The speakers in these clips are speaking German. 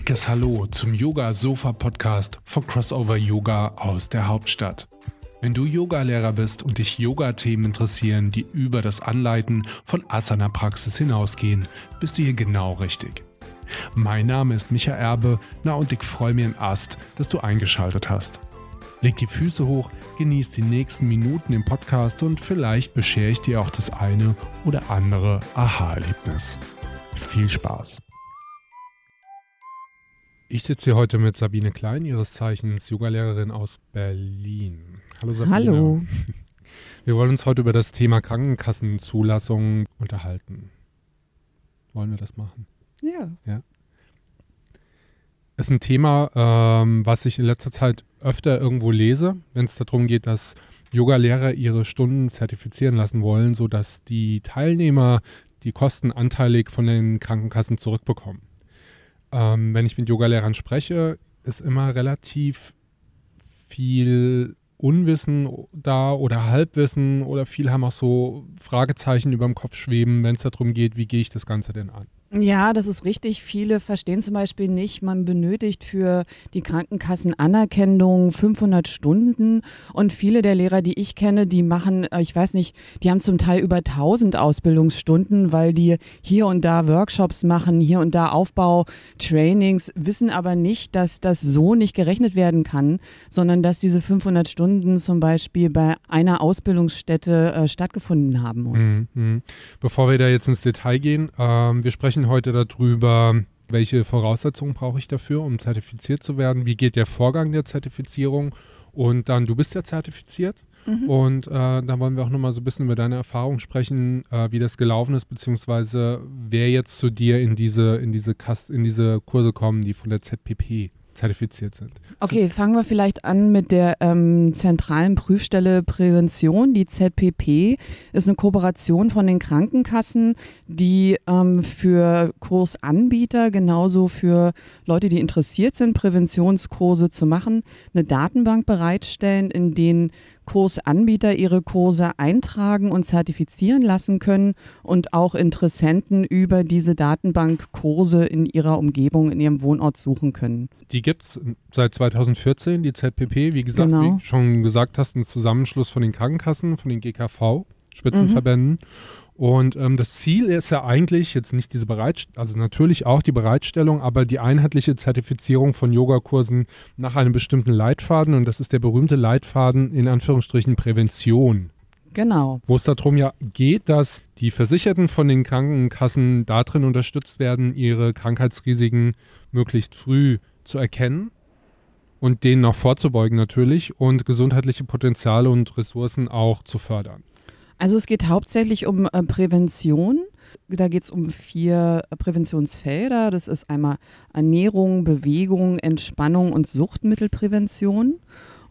dickes Hallo zum Yoga Sofa Podcast von Crossover Yoga aus der Hauptstadt. Wenn du Yogalehrer bist und dich Yoga-Themen interessieren, die über das Anleiten von Asana-Praxis hinausgehen, bist du hier genau richtig. Mein Name ist Micha Erbe, na und ich freue mich im Ast, dass du eingeschaltet hast. Leg die Füße hoch, genieß die nächsten Minuten im Podcast und vielleicht beschere ich dir auch das eine oder andere Aha-Erlebnis. Viel Spaß! Ich sitze hier heute mit Sabine Klein, ihres Zeichens Yogalehrerin aus Berlin. Hallo Sabine. Hallo. Wir wollen uns heute über das Thema Krankenkassenzulassung unterhalten. Wollen wir das machen? Ja. Ja. Ist ein Thema, ähm, was ich in letzter Zeit öfter irgendwo lese, wenn es darum geht, dass Yogalehrer ihre Stunden zertifizieren lassen wollen, sodass die Teilnehmer die Kosten anteilig von den Krankenkassen zurückbekommen ähm, wenn ich mit Yogalehrern spreche, ist immer relativ viel Unwissen da oder Halbwissen oder viele haben auch so Fragezeichen über dem Kopf schweben, wenn es darum geht, wie gehe ich das Ganze denn an. Ja, das ist richtig. Viele verstehen zum Beispiel nicht, man benötigt für die Krankenkassenanerkennung 500 Stunden und viele der Lehrer, die ich kenne, die machen, äh, ich weiß nicht, die haben zum Teil über 1000 Ausbildungsstunden, weil die hier und da Workshops machen, hier und da Aufbautrainings, wissen aber nicht, dass das so nicht gerechnet werden kann, sondern dass diese 500 Stunden zum Beispiel bei einer Ausbildungsstätte äh, stattgefunden haben muss. Mhm, mh. Bevor wir da jetzt ins Detail gehen, ähm, wir sprechen sprechen heute darüber, welche Voraussetzungen brauche ich dafür, um zertifiziert zu werden? Wie geht der Vorgang der Zertifizierung? Und dann, du bist ja zertifiziert. Mhm. Und äh, da wollen wir auch nochmal so ein bisschen über deine Erfahrung sprechen, äh, wie das gelaufen ist, beziehungsweise wer jetzt zu dir in diese, in diese, Kast in diese Kurse kommen, die von der ZPP zertifiziert sind. Okay, fangen wir vielleicht an mit der ähm, zentralen Prüfstelle Prävention. Die ZPP ist eine Kooperation von den Krankenkassen, die ähm, für Kursanbieter, genauso für Leute, die interessiert sind, Präventionskurse zu machen, eine Datenbank bereitstellen, in denen Kursanbieter ihre Kurse eintragen und zertifizieren lassen können und auch Interessenten über diese Datenbank Kurse in ihrer Umgebung, in ihrem Wohnort suchen können. Die gibt es seit 2014, die ZPP, wie gesagt, genau. wie schon gesagt hast, ein Zusammenschluss von den Krankenkassen, von den GKV, Spitzenverbänden. Mhm. Und ähm, das Ziel ist ja eigentlich jetzt nicht diese Bereitstellung, also natürlich auch die Bereitstellung, aber die einheitliche Zertifizierung von Yogakursen nach einem bestimmten Leitfaden. Und das ist der berühmte Leitfaden in Anführungsstrichen Prävention. Genau. Wo es darum ja geht, dass die Versicherten von den Krankenkassen darin unterstützt werden, ihre Krankheitsrisiken möglichst früh zu erkennen und denen auch vorzubeugen natürlich und gesundheitliche Potenziale und Ressourcen auch zu fördern. Also es geht hauptsächlich um äh, Prävention. Da geht es um vier äh, Präventionsfelder. Das ist einmal Ernährung, Bewegung, Entspannung und Suchtmittelprävention.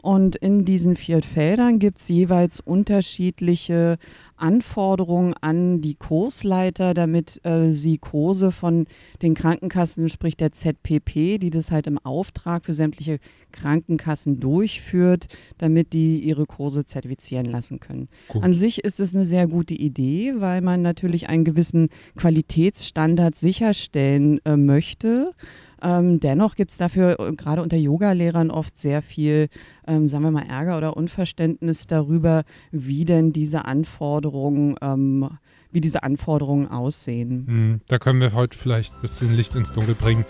Und in diesen vier Feldern gibt es jeweils unterschiedliche Anforderungen an die Kursleiter, damit äh, sie Kurse von den Krankenkassen, sprich der ZPP, die das halt im Auftrag für sämtliche Krankenkassen durchführt, damit die ihre Kurse zertifizieren lassen können. Gut. An sich ist es eine sehr gute Idee, weil man natürlich einen gewissen Qualitätsstandard sicherstellen äh, möchte. Ähm, dennoch gibt es dafür äh, gerade unter Yogalehrern oft sehr viel, ähm, sagen wir mal, Ärger oder Unverständnis darüber, wie denn diese Anforderungen, ähm, wie diese Anforderungen aussehen. Mhm, da können wir heute vielleicht ein bisschen Licht ins Dunkel bringen.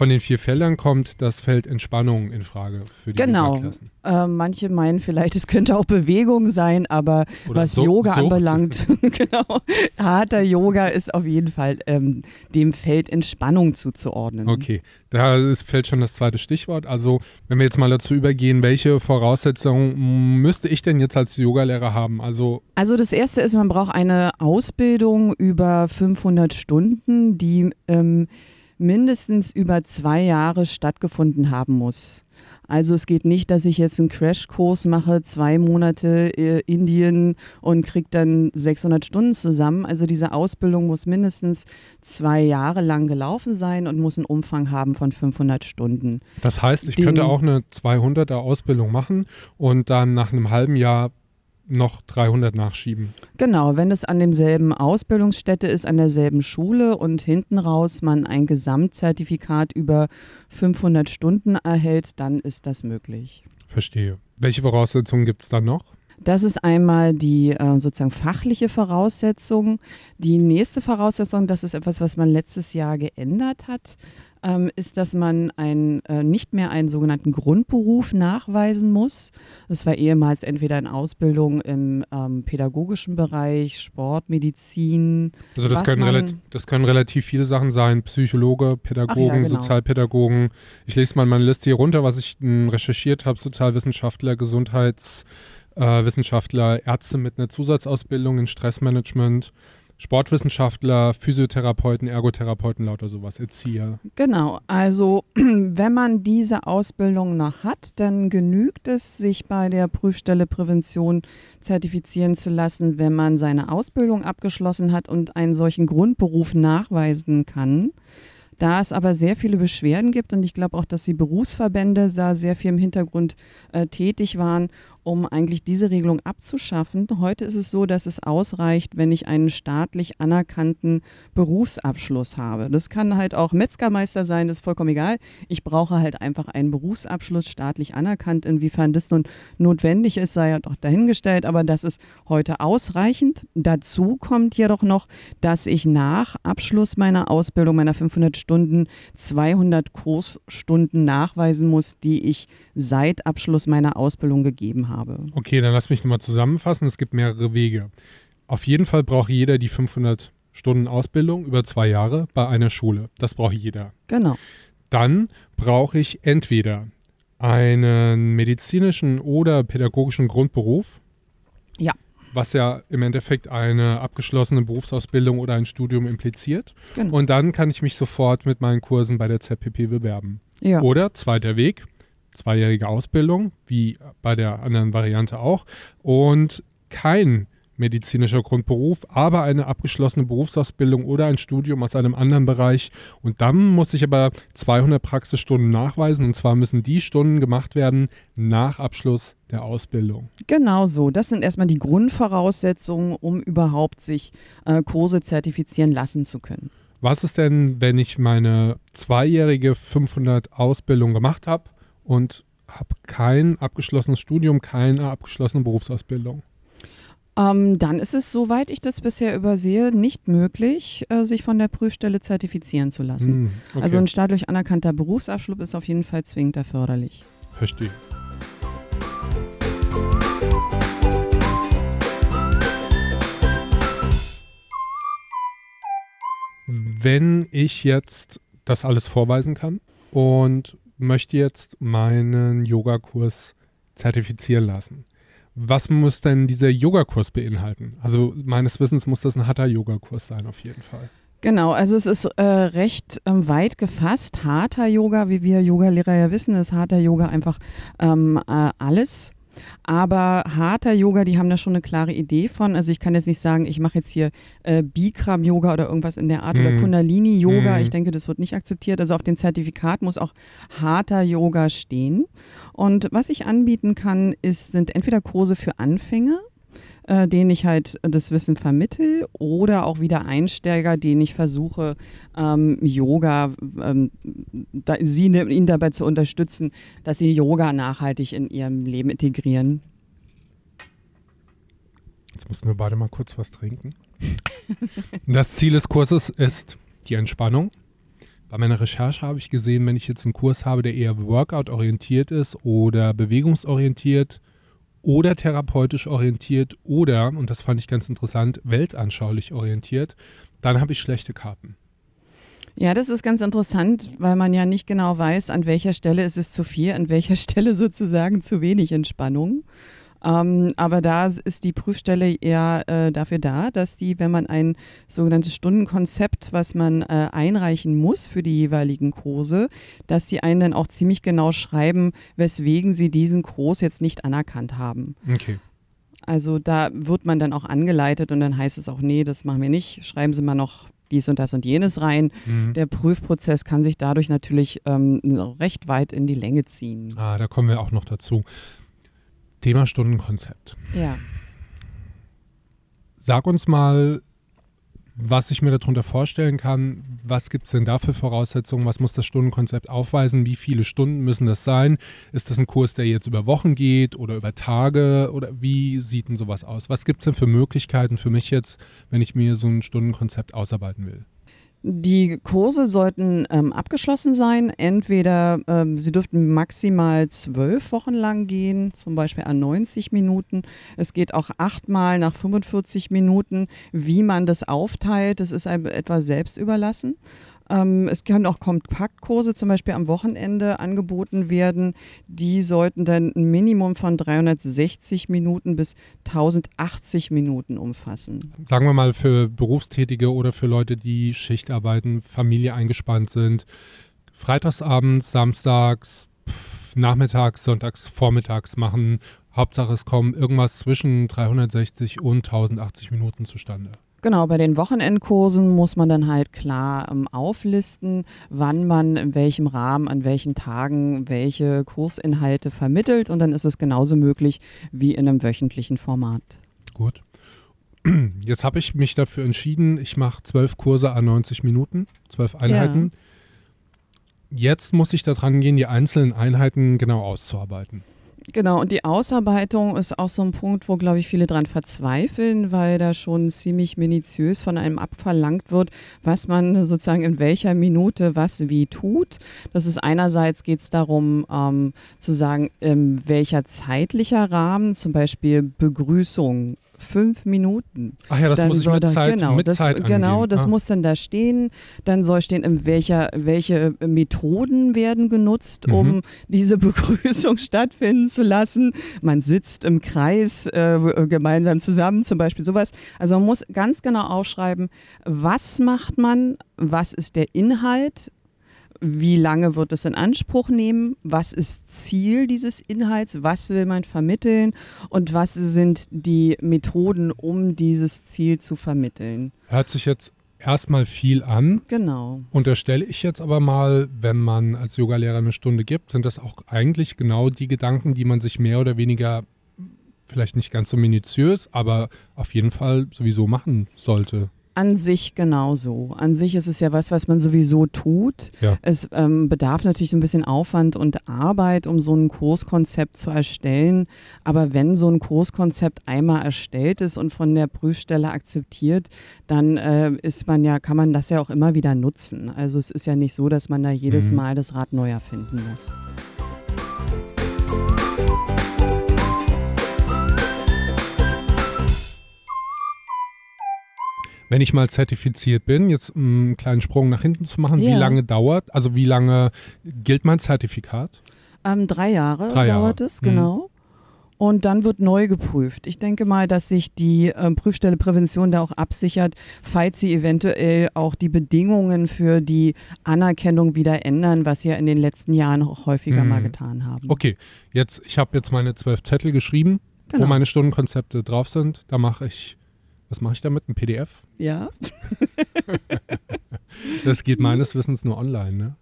Von den vier Feldern kommt das Feld Entspannung in Frage für die Genau. Äh, manche meinen vielleicht, es könnte auch Bewegung sein, aber Oder was so Yoga Sucht. anbelangt, genau, harter Yoga ist auf jeden Fall ähm, dem Feld Entspannung zuzuordnen. Okay, da ist, fällt schon das zweite Stichwort. Also, wenn wir jetzt mal dazu übergehen, welche Voraussetzungen müsste ich denn jetzt als Yogalehrer haben? Also, also das erste ist, man braucht eine Ausbildung über 500 Stunden, die ähm, mindestens über zwei Jahre stattgefunden haben muss. Also es geht nicht, dass ich jetzt einen Crashkurs mache, zwei Monate äh, Indien und kriege dann 600 Stunden zusammen. Also diese Ausbildung muss mindestens zwei Jahre lang gelaufen sein und muss einen Umfang haben von 500 Stunden. Das heißt, ich Den, könnte auch eine 200er Ausbildung machen und dann nach einem halben Jahr noch 300 nachschieben. Genau, wenn es an demselben Ausbildungsstätte ist, an derselben Schule und hinten raus man ein Gesamtzertifikat über 500 Stunden erhält, dann ist das möglich. Verstehe. Welche Voraussetzungen gibt es dann noch? Das ist einmal die äh, sozusagen fachliche Voraussetzung. Die nächste Voraussetzung, das ist etwas, was man letztes Jahr geändert hat ähm, ist, dass man ein, äh, nicht mehr einen sogenannten Grundberuf nachweisen muss. Das war ehemals entweder in Ausbildung im ähm, pädagogischen Bereich, Sport, Medizin. Also das können, relativ, das können relativ viele Sachen sein, Psychologe, Pädagogen, ja, genau. Sozialpädagogen. Ich lese mal meine Liste hier runter, was ich m, hm, recherchiert habe, Sozialwissenschaftler, Gesundheitswissenschaftler, äh, Ärzte mit einer Zusatzausbildung in Stressmanagement, Sportwissenschaftler, Physiotherapeuten, Ergotherapeuten, lauter sowas, Erzieher. Genau, also wenn man diese Ausbildung noch hat, dann genügt es, sich bei der Prüfstelle Prävention zertifizieren zu lassen, wenn man seine Ausbildung abgeschlossen hat und einen solchen Grundberuf nachweisen kann. Da es aber sehr viele Beschwerden gibt und ich glaube auch, dass die Berufsverbände da sehr viel im Hintergrund äh, tätig waren um eigentlich diese Regelung abzuschaffen. Heute ist es so, dass es ausreicht, wenn ich einen staatlich anerkannten Berufsabschluss habe. Das kann halt auch Metzgermeister sein, das ist vollkommen egal. Ich brauche halt einfach einen Berufsabschluss staatlich anerkannt. Inwiefern das nun notwendig ist, sei ja doch dahingestellt, aber das ist heute ausreichend. Dazu kommt jedoch noch, dass ich nach Abschluss meiner Ausbildung, meiner 500 Stunden, 200 Kursstunden nachweisen muss, die ich seit Abschluss meiner Ausbildung gegeben habe. Okay, dann lass mich nochmal zusammenfassen. Es gibt mehrere Wege. Auf jeden Fall braucht jeder die 500 Stunden Ausbildung über zwei Jahre bei einer Schule. Das braucht jeder. Genau. Dann brauche ich entweder einen medizinischen oder pädagogischen Grundberuf. Ja. Was ja im Endeffekt eine abgeschlossene Berufsausbildung oder ein Studium impliziert. Genau. Und dann kann ich mich sofort mit meinen Kursen bei der ZPP bewerben. Ja. Oder zweiter Weg, zweijährige Ausbildung, wie bei der anderen Variante auch, und kein medizinischer Grundberuf, aber eine abgeschlossene Berufsausbildung oder ein Studium aus einem anderen Bereich. Und dann muss ich aber 200 Praxisstunden nachweisen. Und zwar müssen die Stunden gemacht werden nach Abschluss der Ausbildung. Genau so. Das sind erstmal die Grundvoraussetzungen, um überhaupt sich äh, Kurse zertifizieren lassen zu können. Was ist denn, wenn ich meine zweijährige 500 Ausbildung gemacht habe und habe kein abgeschlossenes Studium, keine abgeschlossene Berufsausbildung. Ähm, dann ist es, soweit ich das bisher übersehe, nicht möglich, äh, sich von der Prüfstelle zertifizieren zu lassen. Hm, okay. Also ein staatlich anerkannter Berufsabschluss ist auf jeden Fall zwingend erforderlich. Verstehe. Wenn ich jetzt das alles vorweisen kann und möchte jetzt meinen Yogakurs zertifizieren lassen. Was muss denn dieser Yogakurs beinhalten? Also meines Wissens muss das ein Hatha-Yoga-Kurs sein, auf jeden Fall. Genau, also es ist äh, recht ähm, weit gefasst. Hatha Yoga, wie wir Yogalehrer ja wissen, ist Hatha Yoga einfach ähm, äh, alles aber harter Yoga, die haben da schon eine klare Idee von. Also ich kann jetzt nicht sagen, ich mache jetzt hier äh, Bikram-Yoga oder irgendwas in der Art mhm. oder Kundalini-Yoga. Mhm. Ich denke, das wird nicht akzeptiert. Also auf dem Zertifikat muss auch harter Yoga stehen. Und was ich anbieten kann, ist, sind entweder Kurse für Anfänger, äh, denen ich halt das Wissen vermittel oder auch wieder Einsteiger, denen ich versuche, ähm, Yoga, ähm, da, sie, ihnen dabei zu unterstützen, dass sie Yoga nachhaltig in ihrem Leben integrieren. Jetzt mussten wir beide mal kurz was trinken. das Ziel des Kurses ist die Entspannung. Bei meiner Recherche habe ich gesehen, wenn ich jetzt einen Kurs habe, der eher Workout-orientiert ist oder bewegungsorientiert oder therapeutisch orientiert oder, und das fand ich ganz interessant, weltanschaulich orientiert, dann habe ich schlechte Karten. Ja, das ist ganz interessant, weil man ja nicht genau weiß, an welcher Stelle ist es zu viel, an welcher Stelle sozusagen zu wenig Entspannung. Ähm, aber da ist die Prüfstelle eher äh, dafür da, dass die, wenn man ein sogenanntes Stundenkonzept, was man äh, einreichen muss für die jeweiligen Kurse, dass die einen dann auch ziemlich genau schreiben, weswegen sie diesen Kurs jetzt nicht anerkannt haben. Okay. Also da wird man dann auch angeleitet und dann heißt es auch, nee, das machen wir nicht, schreiben Sie mal noch dies und das und jenes rein. Mhm. Der Prüfprozess kann sich dadurch natürlich ähm, recht weit in die Länge ziehen. Ah, da kommen wir auch noch dazu. Thema Stundenkonzept. Ja. Sag uns mal, was ich mir darunter vorstellen kann. Was gibt es denn da für Voraussetzungen? Was muss das Stundenkonzept aufweisen? Wie viele Stunden müssen das sein? Ist das ein Kurs, der jetzt über Wochen geht oder über Tage? Oder wie sieht denn sowas aus? Was gibt es denn für Möglichkeiten für mich jetzt, wenn ich mir so ein Stundenkonzept ausarbeiten will? Die Kurse sollten ähm, abgeschlossen sein. Entweder ähm, sie dürften maximal zwölf Wochen lang gehen, zum Beispiel an 90 Minuten. Es geht auch achtmal nach 45 Minuten. Wie man das aufteilt, das ist einem etwa selbst überlassen. Ähm, es können auch Kompaktkurse zum Beispiel am Wochenende angeboten werden. Die sollten dann ein Minimum von 360 Minuten bis 1080 Minuten umfassen. Sagen wir mal für Berufstätige oder für Leute, die Schicht arbeiten, Familie eingespannt sind. Freitagsabends, samstags, pff, nachmittags, sonntags, vormittags machen. Hauptsache es kommen irgendwas zwischen 360 und 1080 Minuten zustande. Genau, bei den Wochenendkursen muss man dann halt klar ähm, auflisten, wann man in welchem Rahmen, an welchen Tagen welche Kursinhalte vermittelt und dann ist es genauso möglich wie in einem wöchentlichen Format. Gut. Jetzt habe ich mich dafür entschieden, ich mache zwölf Kurse an 90 Minuten, zwölf Einheiten. Ja. Jetzt muss ich daran gehen, die einzelnen Einheiten genau auszuarbeiten. Genau, und die Ausarbeitung ist auch so ein Punkt, wo, glaube ich, viele dran verzweifeln, weil da schon ziemlich minutiös von einem abverlangt wird, was man sozusagen in welcher Minute was wie tut. Das ist einerseits geht es darum, ähm, zu sagen, ähm, welcher zeitlicher Rahmen, zum Beispiel Begrüßung, fünf Minuten. Ach ja, das dann muss ich mit da, Zeit, genau, mit das, Zeit Genau, angeben. das ah. muss dann da stehen. Dann soll stehen, in welcher, welche Methoden werden genutzt, Mhm. um diese Begrüßung stattfinden zu lassen. Man sitzt im Kreis äh, gemeinsam zusammen, zum Beispiel sowas. Also man muss ganz genau aufschreiben, was macht man, was ist der Inhalt, wie lange wird es in Anspruch nehmen, was ist Ziel dieses Inhalts, was will man vermitteln und was sind die Methoden, um dieses Ziel zu vermitteln. Hört sich jetzt erstmal viel an. Genau. Unterstelle ich jetzt aber mal, wenn man als Yogalehrer eine Stunde gibt, sind das auch eigentlich genau die Gedanken, die man sich mehr oder weniger vielleicht nicht ganz so minutiös, aber auf jeden Fall sowieso machen sollte. An sich genauso. An sich ist es ja was, was man sowieso tut. Ja. Es ähm, bedarf natürlich ein bisschen Aufwand und Arbeit, um so ein Kurskonzept zu erstellen. Aber wenn so ein Kurskonzept einmal erstellt ist und von der Prüfstelle akzeptiert, dann äh, ist man ja, kann man das ja auch immer wieder nutzen. Also es ist ja nicht so, dass man da jedes Mhm. Mal das Rad neu erfinden muss. Wenn ich mal zertifiziert bin, jetzt um einen kleinen Sprung nach hinten zu machen, wie Ja. lange dauert, also wie lange gilt mein Zertifikat? Ähm, drei Jahre Drei Jahre. dauert es, Mhm. genau. Und dann wird neu geprüft. Ich denke mal, dass sich die ähm, Prüfstelle Prävention da auch absichert, falls sie eventuell auch die Bedingungen für die Anerkennung wieder ändern, was sie ja in den letzten Jahren auch häufiger Mhm. mal getan haben. Okay, jetzt, ich habe jetzt meine zwölf Zettel geschrieben, Genau. wo meine Stundenkonzepte drauf sind. Da mache ich, was mache ich damit? Ein PDF? Ja. Das geht meines Wissens nur online, ne?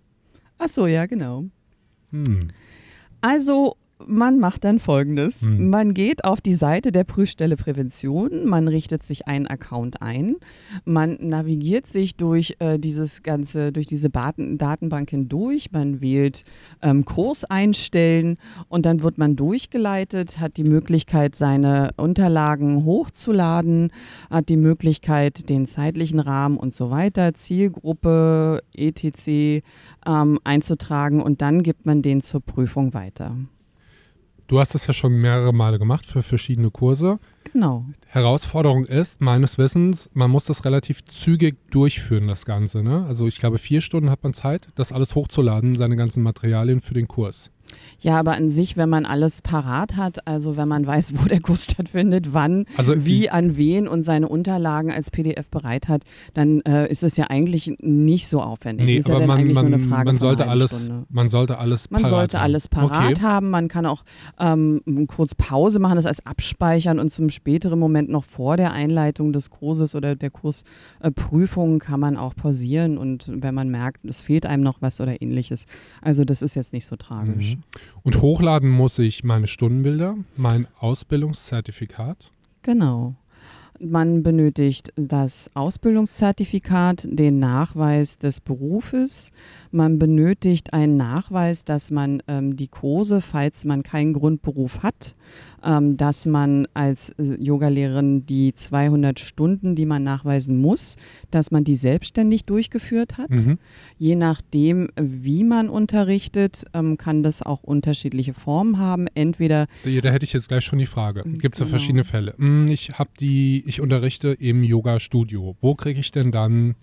Ach so, ja, genau. Hm. Also man macht dann folgendes. Hm. Man geht auf die Seite der Prüfstelle Prävention, man richtet sich einen Account ein, man navigiert sich durch äh, dieses ganze, durch diese Daten, Datenbank hindurch, man wählt ähm, Kurs einstellen und dann wird man durchgeleitet, hat die Möglichkeit, seine Unterlagen hochzuladen, hat die Möglichkeit, den zeitlichen Rahmen und so weiter, Zielgruppe, etc. Ähm, einzutragen und dann gibt man den zur Prüfung weiter. Du hast das ja schon mehrere Male gemacht für verschiedene Kurse. Genau. Herausforderung ist, meines Wissens, man muss das relativ zügig durchführen, das Ganze. Ne? Also ich glaube, vier Stunden hat man Zeit, das alles hochzuladen, seine ganzen Materialien für den Kurs. Ja, aber an sich, wenn man alles parat hat, also wenn man weiß, wo der Kurs stattfindet, wann, Also wie, an wen und seine Unterlagen als PDF bereit hat, dann äh, ist es ja eigentlich nicht so aufwendig. Nee, es ist ja aber dann man, eigentlich man, nur eine Frage man, sollte alles, man sollte alles Man sollte haben. alles parat okay. haben. Man kann auch ähm, kurz Pause machen, das als abspeichern und zum späteren Moment noch vor der Einleitung des Kurses oder der Kursprüfung kann man auch pausieren und wenn man merkt, es fehlt einem noch was oder ähnliches. Also das ist jetzt nicht so tragisch. Mhm. Und hochladen muss ich meine Stundenbilder, mein Ausbildungszertifikat. Genau. Man benötigt das Ausbildungszertifikat, den Nachweis des Berufes. Man benötigt einen Nachweis, dass man ähm, die Kurse, falls man keinen Grundberuf hat, ähm, dass man als äh, Yogalehrerin die 200 Stunden, die man nachweisen muss, dass man die selbstständig durchgeführt hat. Mhm. Je nachdem, wie man unterrichtet, ähm, kann das auch unterschiedliche Formen haben. Entweder Da da hätte ich jetzt gleich schon die Frage. Gibt es ja Genau. verschiedene Fälle. Hm, Ich habe die, ich unterrichte im Yoga-Studio. Wo kriege ich denn dann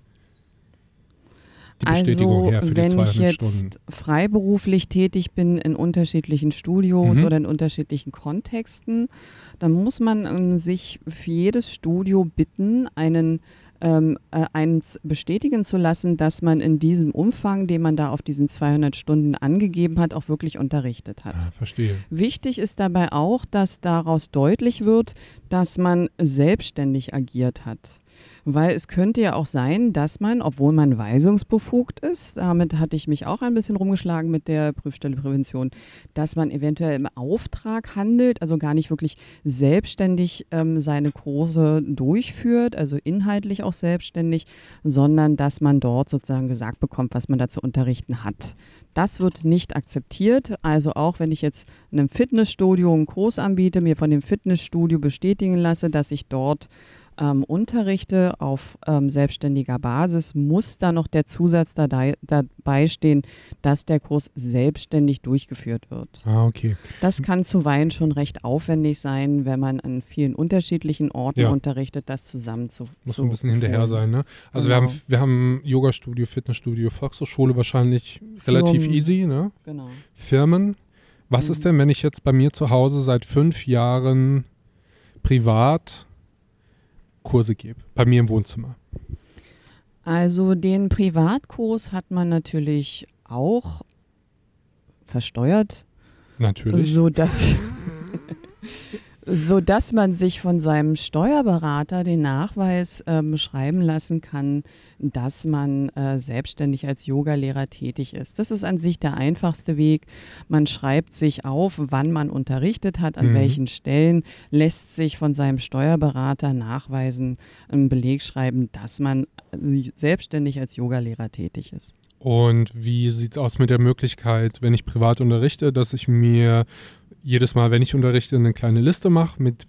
die Bestätigung also, her für die wenn 200 ich jetzt Stunden? freiberuflich tätig bin in unterschiedlichen Studios Mhm. oder in unterschiedlichen Kontexten, dann muss man ähm, sich für jedes Studio bitten, einen ähm, äh, eins bestätigen zu lassen, dass man in diesem Umfang, den man da auf diesen 200 Stunden angegeben hat, auch wirklich unterrichtet hat. Ah, verstehe. Wichtig ist dabei auch, dass daraus deutlich wird, dass man selbstständig agiert hat. Weil es könnte ja auch sein, dass man, obwohl man weisungsbefugt ist, damit hatte ich mich auch ein bisschen rumgeschlagen mit der Prüfstelle Prävention, dass man eventuell im Auftrag handelt, also gar nicht wirklich selbstständig ähm, seine Kurse durchführt, also inhaltlich auch selbstständig, sondern dass man dort sozusagen gesagt bekommt, was man da zu unterrichten hat. Das wird nicht akzeptiert. Also auch wenn ich jetzt in einem Fitnessstudio einen Kurs anbiete, mir von dem Fitnessstudio bestätigen lasse, dass ich dort ähm, unterrichte auf ähm, selbstständiger Basis, muss da noch der Zusatz dabei, dabei stehen, dass der Kurs selbstständig durchgeführt wird. Ah, okay. Das kann zuweilen schon recht aufwendig sein, wenn man an vielen unterschiedlichen Orten Ja. unterrichtet, das zusammen zu Muss zu ein bisschen hinterher führen. sein, ne? Also Genau. wir haben, wir haben Yoga-Studio, Fitnessstudio, Volkshochschule wahrscheinlich relativ Firmen. easy, ne? Genau. Firmen. Was Mhm. ist denn, wenn ich jetzt bei mir zu Hause seit fünf Jahren privat Kurse gebe? Bei mir im Wohnzimmer. Also den Privatkurs hat man natürlich auch versteuert, Natürlich. so dass so dass man sich von seinem Steuerberater den Nachweis ähm, schreiben lassen kann, dass man äh, selbstständig als Yogalehrer tätig ist. Das ist an sich der einfachste Weg. Man schreibt sich auf, wann man unterrichtet hat, an Mhm. welchen Stellen, lässt sich von seinem Steuerberater nachweisen, einen Beleg schreiben, dass man äh, selbstständig als Yogalehrer tätig ist. Und wie sieht es aus mit der Möglichkeit, wenn ich privat unterrichte, dass ich mir jedes Mal, wenn ich unterrichte, eine kleine Liste mache mit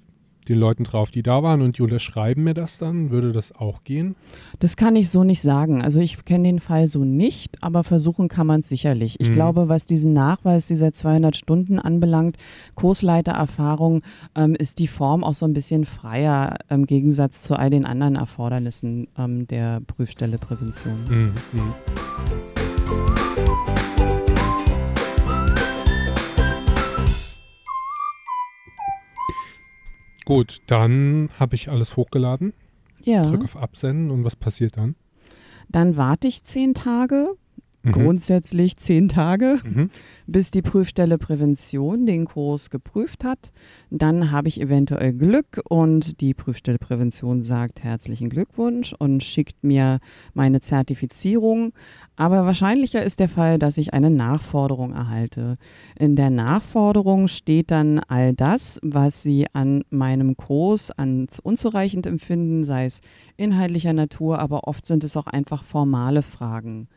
den Leuten drauf, die da waren und die unterschreiben mir das dann? Würde das auch gehen? Das kann ich so nicht sagen. Also ich kenne den Fall so nicht, aber versuchen kann man es sicherlich. Ich Mhm. glaube, was diesen Nachweis dieser 200 Stunden anbelangt, Kursleitererfahrung, ähm, ist die Form auch so ein bisschen freier im Gegensatz zu all den anderen Erfordernissen ähm, der Prüfstelle Prävention. Mhm. mhm. Gut, dann habe ich alles hochgeladen, Ja, drücke auf Absenden und was passiert dann? dann warte ich zehn Tage, Mhm. grundsätzlich zehn Tage. Mhm. bis die Prüfstelle Prävention den Kurs geprüft hat. Dann habe ich eventuell Glück und die Prüfstelle Prävention sagt herzlichen Glückwunsch und schickt mir meine Zertifizierung. Aber wahrscheinlicher ist der Fall, dass ich eine Nachforderung erhalte. In der Nachforderung steht dann all das, was Sie an meinem Kurs als unzureichend empfinden, sei es inhaltlicher Natur, aber oft sind es auch einfach formale Fragen.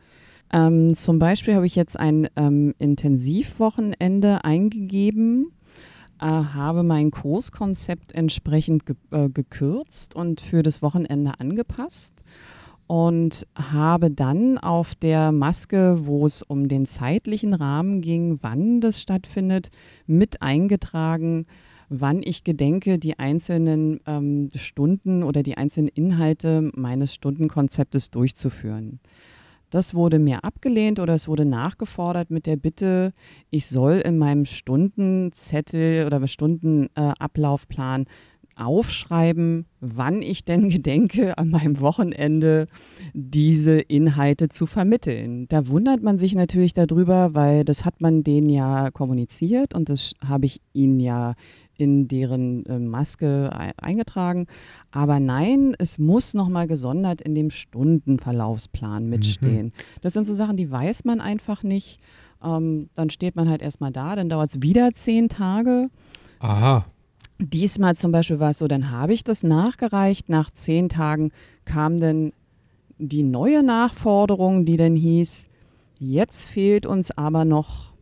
Ähm, zum Beispiel habe ich jetzt ein ähm, Intensivwochenende eingegeben, äh, habe mein Kurskonzept entsprechend ge äh, gekürzt und für das Wochenende angepasst und habe dann auf der Maske, wo es um den zeitlichen Rahmen ging, wann das stattfindet, mit eingetragen, wann ich gedenke, die einzelnen ähm, Stunden oder die einzelnen Inhalte meines Stundenkonzeptes durchzuführen. Das wurde mir abgelehnt oder es wurde nachgefordert mit der Bitte, ich soll in meinem Stundenzettel oder Stundenablaufplan aufschreiben, wann ich denn gedenke, an meinem Wochenende diese Inhalte zu vermitteln. Da wundert man sich natürlich darüber, weil das hat man denen ja kommuniziert und das habe ich ihnen ja in deren äh, Maske ei- eingetragen. Aber nein, es muss nochmal gesondert in dem Stundenverlaufsplan mitstehen. Das sind so Sachen, die weiß man einfach nicht. Ähm, dann steht man halt erstmal da, dann dauert es wieder zehn Tage. Aha. Diesmal zum Beispiel war es so, dann habe ich das nachgereicht. Nach zehn Tagen kam dann die neue Nachforderung, die dann hieß, jetzt fehlt uns aber noch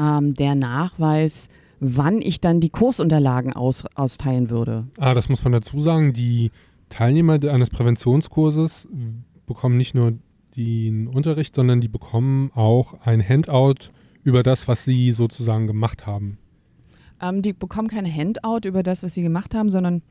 ähm, der Nachweis, wann ich dann die Kursunterlagen aus, austeilen würde. Ah, das muss man dazu sagen. Die Teilnehmer eines Präventionskurses bekommen nicht nur den Unterricht, sondern die bekommen auch ein Handout über das, was sie sozusagen gemacht haben. Ähm, die bekommen keine Handout über das, was sie gemacht haben, sondern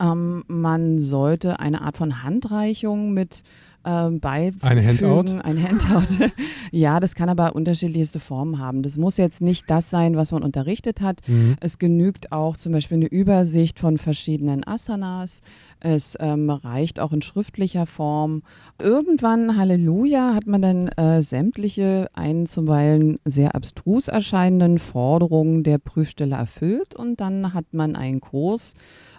ähm, man sollte eine Art von Handreichung mit ähm, beifügen. Ein Handout? Ein Handout. ja, das kann aber unterschiedlichste Formen haben. Das muss jetzt nicht das sein, was man unterrichtet hat. Mhm. Es genügt auch zum Beispiel eine Übersicht von verschiedenen Asanas. Es ähm, reicht auch in schriftlicher Form. Irgendwann, Halleluja, hat man dann äh, sämtliche einen zuweilen sehr abstrus erscheinenden Forderungen der Prüfstelle erfüllt und dann hat man einen Kurs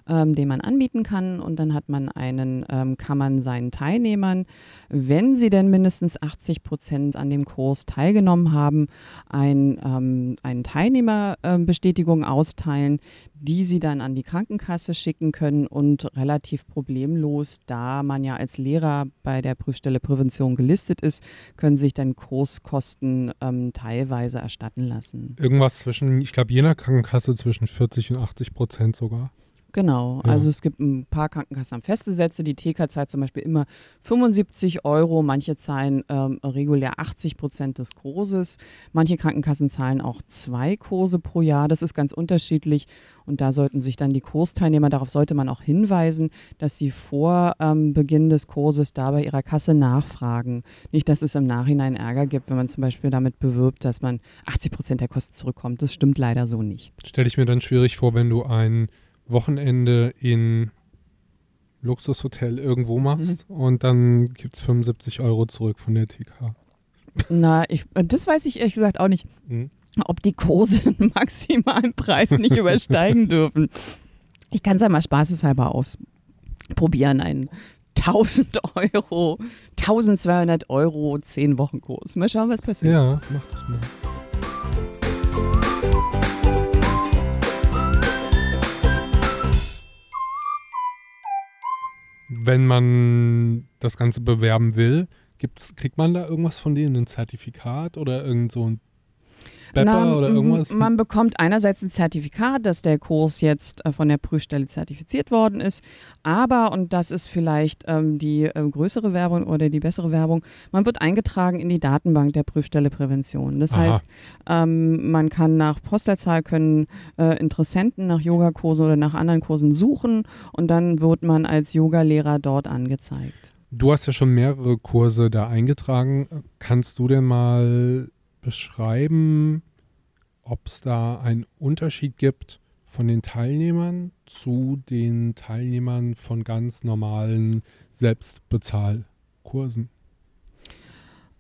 ähm, den man anbieten kann. Und dann hat man einen, ähm, kann man seinen Teilnehmern, wenn sie denn mindestens 80 Prozent an dem Kurs teilgenommen haben, ein, ähm, eine Teilnehmerbestätigung austeilen, die sie dann an die Krankenkasse schicken können und relativ problemlos, da man ja als Lehrer bei der Prüfstelle Prävention gelistet ist, können sich dann Kurskosten ähm, teilweise erstatten lassen. Irgendwas zwischen, ich glaube, jener Krankenkasse zwischen 40 und 80 Prozent sogar. Genau, ja. also es gibt ein paar Krankenkassen haben feste Sätze. Die TK zahlt zum Beispiel immer 75 Euro, manche zahlen ähm, regulär 80 Prozent des Kurses. Manche Krankenkassen zahlen auch zwei Kurse pro Jahr. Das ist ganz unterschiedlich und da sollten sich dann die Kursteilnehmer, darauf sollte man auch hinweisen, dass sie vor ähm, Beginn des Kurses da bei ihrer Kasse nachfragen. Nicht, dass es im Nachhinein Ärger gibt, wenn man zum Beispiel damit bewirbt, dass man 80 Prozent der Kosten zurückkommt. Das stimmt leider so nicht. Stelle ich mir dann schwierig vor, wenn du ein Wochenende in Luxushotel irgendwo machst mhm. und dann gibt es 75 Euro zurück von der TK. Na, ich, das weiß ich ehrlich gesagt auch nicht, mhm. ob die Kurse einen maximalen Preis nicht übersteigen dürfen. Ich kann es ja mal spaßeshalber ausprobieren, einen 1000 Euro, 1200 Euro, 10 Wochen Kurs. Mal schauen, was passiert. Ja, mach das mal. Wenn man das Ganze bewerben will, gibt's, kriegt man da irgendwas von denen, ein Zertifikat oder irgend so ein Bepper Na, oder irgendwas? Man bekommt einerseits ein Zertifikat, dass der Kurs jetzt äh, von der Prüfstelle zertifiziert worden ist, aber, und das ist vielleicht ähm, die äh, größere Werbung oder die bessere Werbung, man wird eingetragen in die Datenbank der Prüfstelle Prävention. Das Aha. heißt, ähm, man kann nach Postleitzahl können äh, Interessenten nach Yogakursen oder nach anderen Kursen suchen und dann wird man als Yogalehrer dort angezeigt. Du hast ja schon mehrere Kurse da eingetragen. Kannst du denn mal beschreiben, ob es da einen Unterschied gibt von den Teilnehmern zu den Teilnehmern von ganz normalen Selbstbezahlkursen?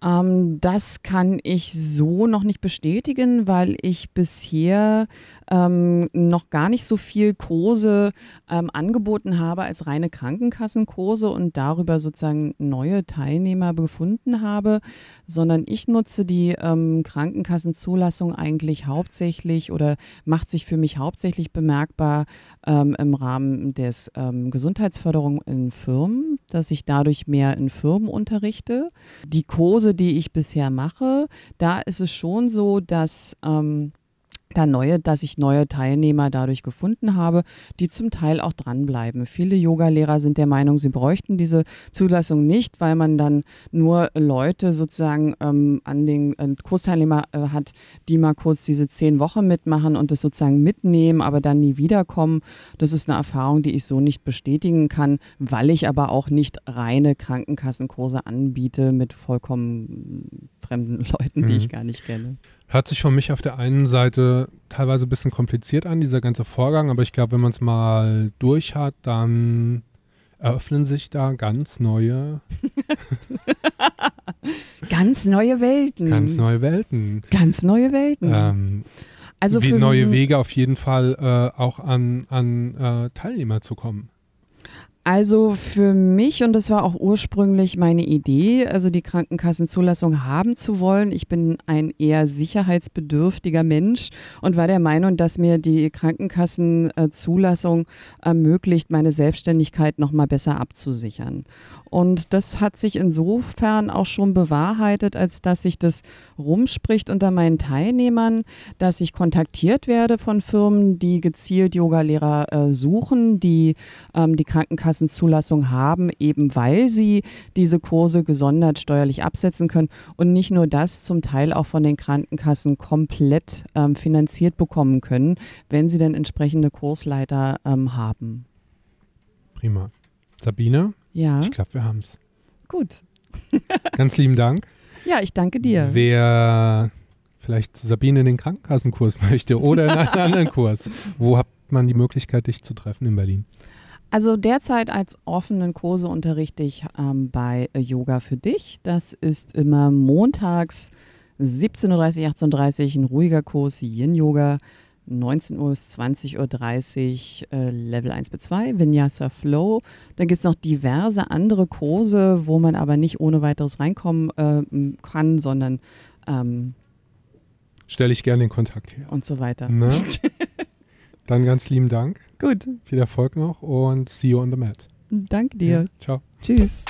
Ähm, das kann ich so noch nicht bestätigen, weil ich bisher ähm, noch gar nicht so viel Kurse ähm, angeboten habe als reine Krankenkassenkurse und darüber sozusagen neue Teilnehmer gefunden habe, sondern ich nutze die ähm, Krankenkassenzulassung eigentlich hauptsächlich oder macht sich für mich hauptsächlich bemerkbar ähm, im Rahmen des ähm, Gesundheitsförderung in Firmen, dass ich dadurch mehr in Firmen unterrichte. Die Kurse die ich bisher mache, da ist es schon so, dass ähm, da neue, dass ich neue Teilnehmer dadurch gefunden habe, die zum Teil auch dranbleiben. Viele Yogalehrer sind der Meinung, sie bräuchten diese Zulassung nicht, weil man dann nur Leute sozusagen ähm, an den äh, Kursteilnehmer äh, hat, die mal kurz diese zehn Wochen mitmachen und das sozusagen mitnehmen, aber dann nie wiederkommen. Das ist eine Erfahrung, die ich so nicht bestätigen kann, weil ich aber auch nicht reine Krankenkassenkurse anbiete mit vollkommen fremden Leuten, die mhm. ich gar nicht kenne. Hört sich für mich auf der einen Seite teilweise ein bisschen kompliziert an, dieser ganze Vorgang, aber ich glaube, wenn man es mal durch hat, dann eröffnen sich da ganz neue. ganz neue Welten. Ganz neue Welten. Ganz neue Welten. Ähm, also wie neue Wege auf jeden Fall äh, auch an, an äh, Teilnehmer zu kommen. Also für mich, und das war auch ursprünglich meine Idee, also die Krankenkassenzulassung haben zu wollen. Ich bin ein eher sicherheitsbedürftiger Mensch und war der Meinung, dass mir die Krankenkassenzulassung ermöglicht, meine Selbstständigkeit nochmal besser abzusichern. Und das hat sich insofern auch schon bewahrheitet, als dass sich das rumspricht unter meinen Teilnehmern, dass ich kontaktiert werde von Firmen, die gezielt Yogalehrer äh, suchen, die ähm, die Krankenkassenzulassung haben, eben weil sie diese Kurse gesondert steuerlich absetzen können und nicht nur das, zum Teil auch von den Krankenkassen komplett ähm, finanziert bekommen können, wenn sie dann entsprechende Kursleiter ähm, haben. Prima. Sabine? Ja. Ich glaube, wir haben es. Gut. Ganz lieben Dank. Ja, ich danke dir. Wer vielleicht zu Sabine in den Krankenkassenkurs möchte oder in einen anderen Kurs, wo hat man die Möglichkeit, dich zu treffen in Berlin? Also derzeit als offenen Kurse unterrichte ich ähm, bei Yoga für dich. Das ist immer montags 17.30 Uhr, 18.30 Uhr ein ruhiger Kurs, Yin-Yoga. 19 Uhr bis 20.30 Uhr äh, Level 1 bis 2, Vinyasa Flow. Dann gibt es noch diverse andere Kurse, wo man aber nicht ohne weiteres reinkommen äh, kann, sondern ähm, stelle ich gerne den Kontakt her. Und so weiter. Na? Dann ganz lieben Dank. Gut. Viel Erfolg noch und see you on the mat. Danke dir. Ja, ciao. Tschüss.